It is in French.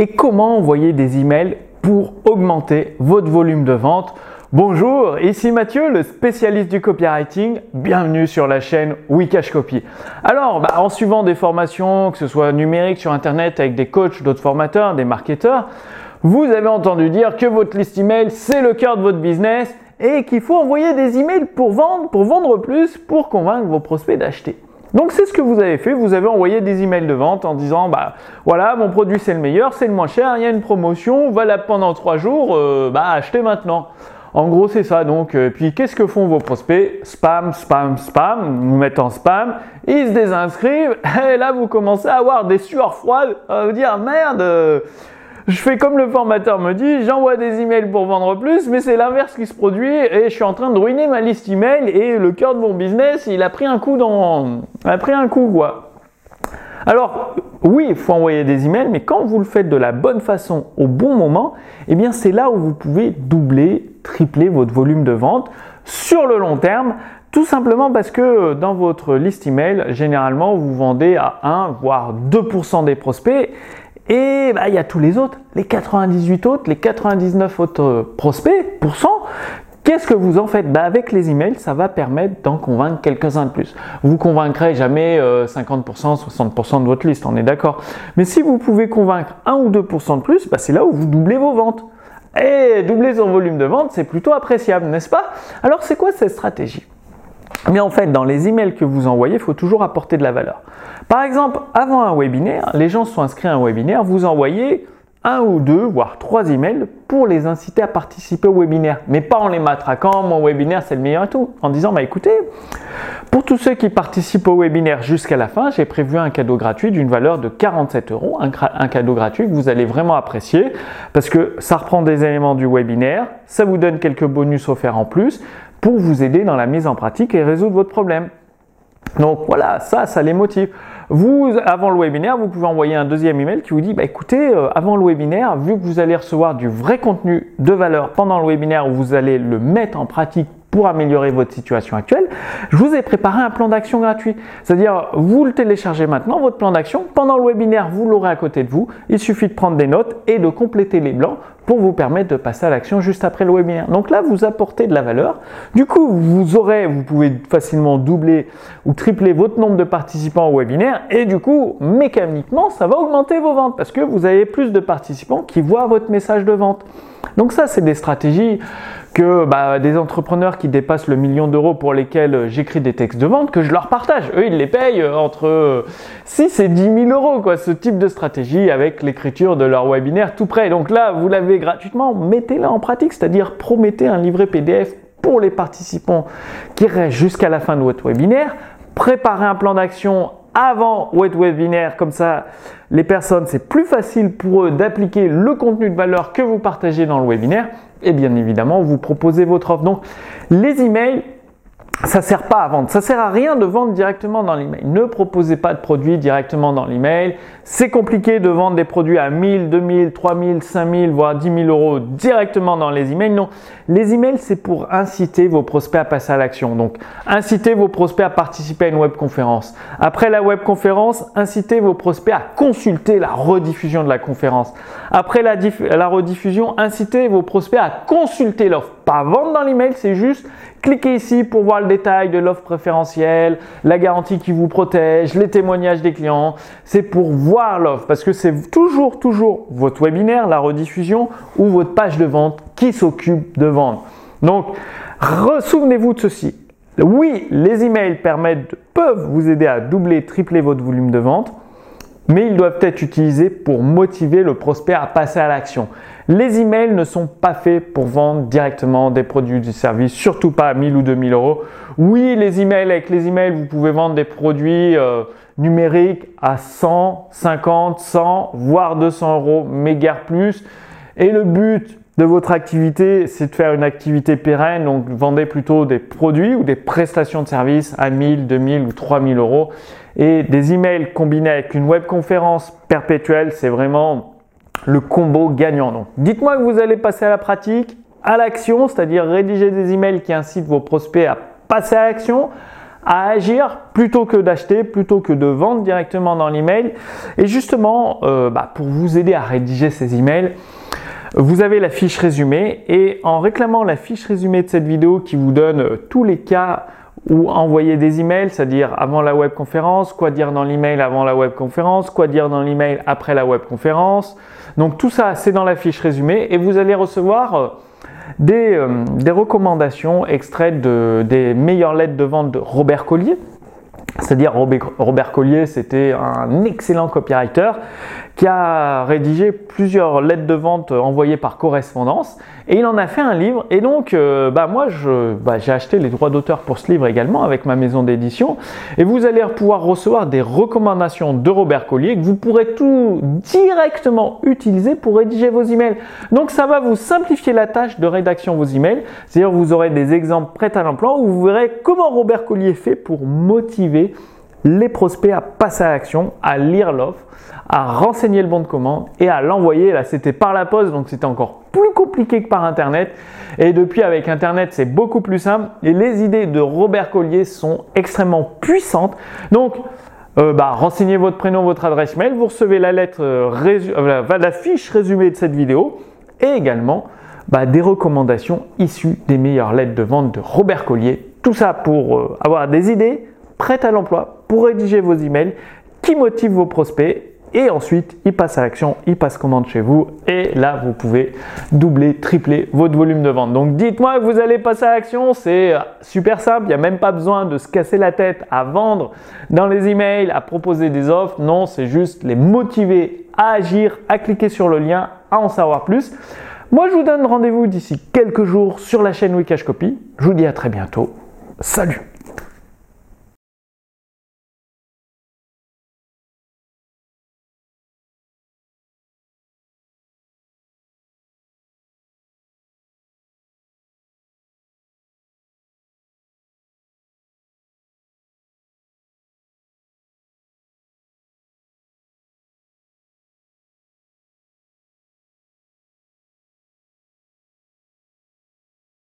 et comment envoyer des emails pour augmenter votre volume de vente. Bonjour, ici Mathieu, le spécialiste du copywriting. Bienvenue sur la chaîne Wikash Copy. Alors, bah, en suivant des formations, que ce soit numériques sur Internet avec des coachs, d'autres formateurs, des marketeurs, vous avez entendu dire que votre liste email, c'est le cœur de votre business et qu'il faut envoyer des emails pour vendre, pour vendre plus, pour convaincre vos prospects d'acheter. Donc c'est ce que vous avez fait, vous avez envoyé des emails de vente en disant bah voilà mon produit c'est le meilleur, c'est le moins cher, il y a une promotion, valable pendant trois jours, euh, bah achetez maintenant. En gros c'est ça. Donc. Euh, puis qu'est-ce que font vos prospects? Spam, spam, spam, vous mettez en spam, ils se désinscrivent. Et là vous commencez à avoir des sueurs froides, à vous dire merde je fais comme le formateur me dit, j'envoie des emails pour vendre plus, mais c'est l'inverse qui se produit et je suis en train de ruiner ma liste email et le cœur de mon business, il a pris un coup dans, a pris un coup quoi. Alors, oui, il faut envoyer des emails, mais quand vous le faites de la bonne façon, au bon moment, eh bien, c'est là où vous pouvez doubler, tripler votre volume de vente sur le long terme. Tout simplement parce que dans votre liste email, généralement, vous vendez à 1 voire 2% des prospects et bah, il y a tous les autres, les 98 autres, les 99 autres prospects, pourcent. Qu'est-ce que vous en faites? Bah, Avec les emails, ça va permettre d'en convaincre quelques-uns de plus. Vous convaincrez jamais 50%, euh, 60% de votre liste, on est d'accord. Mais si vous pouvez convaincre 1 ou 2% de plus, bah, c'est là où vous doublez vos ventes. Et doubler son volume de vente, c'est plutôt appréciable, n'est-ce pas? Alors c'est quoi cette stratégie? Mais en fait, dans les emails que vous envoyez, il faut toujours apporter de la valeur. Par exemple, avant un webinaire, les gens sont inscrits à un webinaire, vous envoyez un ou deux, voire trois emails pour les inciter à participer au webinaire. Mais pas en les matraquant, mon webinaire c'est le meilleur et tout. En disant, bah écoutez, pour tous ceux qui participent au webinaire jusqu'à la fin, j'ai prévu un cadeau gratuit d'une valeur de 47 euros. Un, un, cadeau gratuit que vous allez vraiment apprécier parce que ça reprend des éléments du webinaire, ça vous donne quelques bonus offerts en plus pour vous aider dans la mise en pratique et résoudre votre problème. Donc voilà, ça, ça les motive. Vous, avant le webinaire, vous pouvez envoyer un deuxième email qui vous dit, bah écoutez, euh, avant le webinaire, vu que vous allez recevoir du vrai contenu de valeur pendant le webinaire où vous allez le mettre en pratique pour améliorer votre situation actuelle, je vous ai préparé un plan d'action gratuit. C'est-à-dire, vous le téléchargez maintenant, votre plan d'action. Pendant le webinaire, vous l'aurez à côté de vous. Il suffit de prendre des notes et de compléter les blancs pour vous permettre de passer à l'action juste après le webinaire. Donc là, vous apportez de la valeur. Du coup, vous aurez, vous pouvez facilement doubler ou tripler votre nombre de participants au webinaire et du coup, mécaniquement, ça va augmenter vos ventes parce que vous avez plus de participants qui voient votre message de vente. Donc ça, c'est des stratégies que bah, des entrepreneurs qui dépassent le million d'euros pour lesquels j'écris des textes de vente, que je leur partage. Eux, ils les payent entre 6 et 10 000 euros, quoi, ce type de stratégie avec l'écriture de leur webinaire tout prêt. Donc là, vous l'avez gratuitement, mettez-la en pratique, c'est-à-dire promettez un livret PDF pour les participants qui restent jusqu'à la fin de votre webinaire. Préparez un plan d'action avant votre webinaire, comme ça les personnes, c'est plus facile pour eux d'appliquer le contenu de valeur que vous partagez dans le webinaire et bien évidemment vous proposez votre offre. Donc les emails, ça sert pas à vendre. Ça sert à rien de vendre directement dans l'email. Ne proposez pas de produits directement dans l'email. C'est compliqué de vendre des produits à 1000, 2000, 3000, 5000, voire 10 000 euros directement dans les emails. Non. Les emails, c'est pour inciter vos prospects à passer à l'action. Donc, inciter vos prospects à participer à une webconférence. Après la webconférence, incitez vos prospects à consulter la rediffusion de la conférence. Après la, rediffusion, incitez vos prospects à consulter l'offre. Pas vendre dans l'email, c'est juste cliquez ici pour voir le détail de l'offre préférentielle, la garantie qui vous protège, les témoignages des clients. C'est pour voir l'offre parce que c'est toujours, toujours votre webinaire, la rediffusion ou votre page de vente qui s'occupe de vendre. Donc, souvenez-vous de ceci. Oui, les emails permettent, peuvent vous aider à doubler, tripler votre volume de vente mais ils doivent être utilisés pour motiver le prospect à passer à l'action. Les emails ne sont pas faits pour vendre directement des produits ou des services, surtout pas à 1000 ou 2000 euros. Oui, les emails, avec les emails, vous pouvez vendre des produits euh, numériques à 100, 50, 100, voire 200 euros, mais guère plus. Et le but de votre activité, c'est de faire une activité pérenne, donc vendez plutôt des produits ou des prestations de services à 1000, 2000 ou 3000 euros. Et des emails combinés avec une webconférence perpétuelle, c'est vraiment le combo gagnant. Donc, dites-moi que vous allez passer à la pratique, à l'action, c'est-à-dire rédiger des emails qui incitent vos prospects à passer à l'action. à agir plutôt que d'acheter, plutôt que de vendre directement dans l'email. Et justement, euh, bah, pour vous aider à rédiger ces emails, vous avez la fiche résumée et en réclamant la fiche résumée de cette vidéo qui vous donne tous les cas où envoyer des emails, c'est-à-dire avant la webconférence, quoi dire dans l'email avant la webconférence, quoi dire dans l'email après la webconférence. Donc tout ça, c'est dans la fiche résumée et vous allez recevoir euh, des, euh, des recommandations extraites de, des meilleures lettres de vente de Robert Collier. C'est-à-dire Robert Collier, c'était un excellent copywriter qui a rédigé plusieurs lettres de vente envoyées par correspondance et il en a fait un livre. Et donc, euh, bah moi, bah, j'ai acheté les droits d'auteur pour ce livre également avec ma maison d'édition. Et vous allez pouvoir recevoir des recommandations de Robert Collier que vous pourrez tout directement utiliser pour rédiger vos emails. Donc, ça va vous simplifier la tâche de rédaction de vos emails. C'est-à-dire, vous aurez des exemples prêts à l'emploi où vous verrez comment Robert Collier fait pour motiver les prospects à passer à l'action, à lire l'offre, à renseigner le bon de commande et à l'envoyer. Là, c'était par la poste, donc c'était encore plus compliqué que par Internet. Et depuis, avec Internet, c'est beaucoup plus simple. Et les idées de Robert Collier sont extrêmement puissantes. Donc, euh, bah, renseignez votre prénom, votre adresse mail. Vous recevez la lettre, euh, euh, la fiche résumée de cette vidéo et également bah, des recommandations issues des meilleures lettres de vente de Robert Collier. Tout ça pour avoir des idées prêtes à l'emploi pour rédiger vos emails qui motivent vos prospects et ensuite il passe à l'action, il passe commande chez vous et là vous pouvez doubler, tripler votre volume de vente. Donc dites-moi que vous allez passer à l'action, c'est super simple, il n'y a même pas besoin de se casser la tête à vendre dans les emails, à proposer des offres, non, c'est juste les motiver à agir, à cliquer sur le lien, à en savoir plus. Moi je vous donne rendez-vous d'ici quelques jours sur la chaîne Wikash Copy. Je vous dis à très bientôt. Salut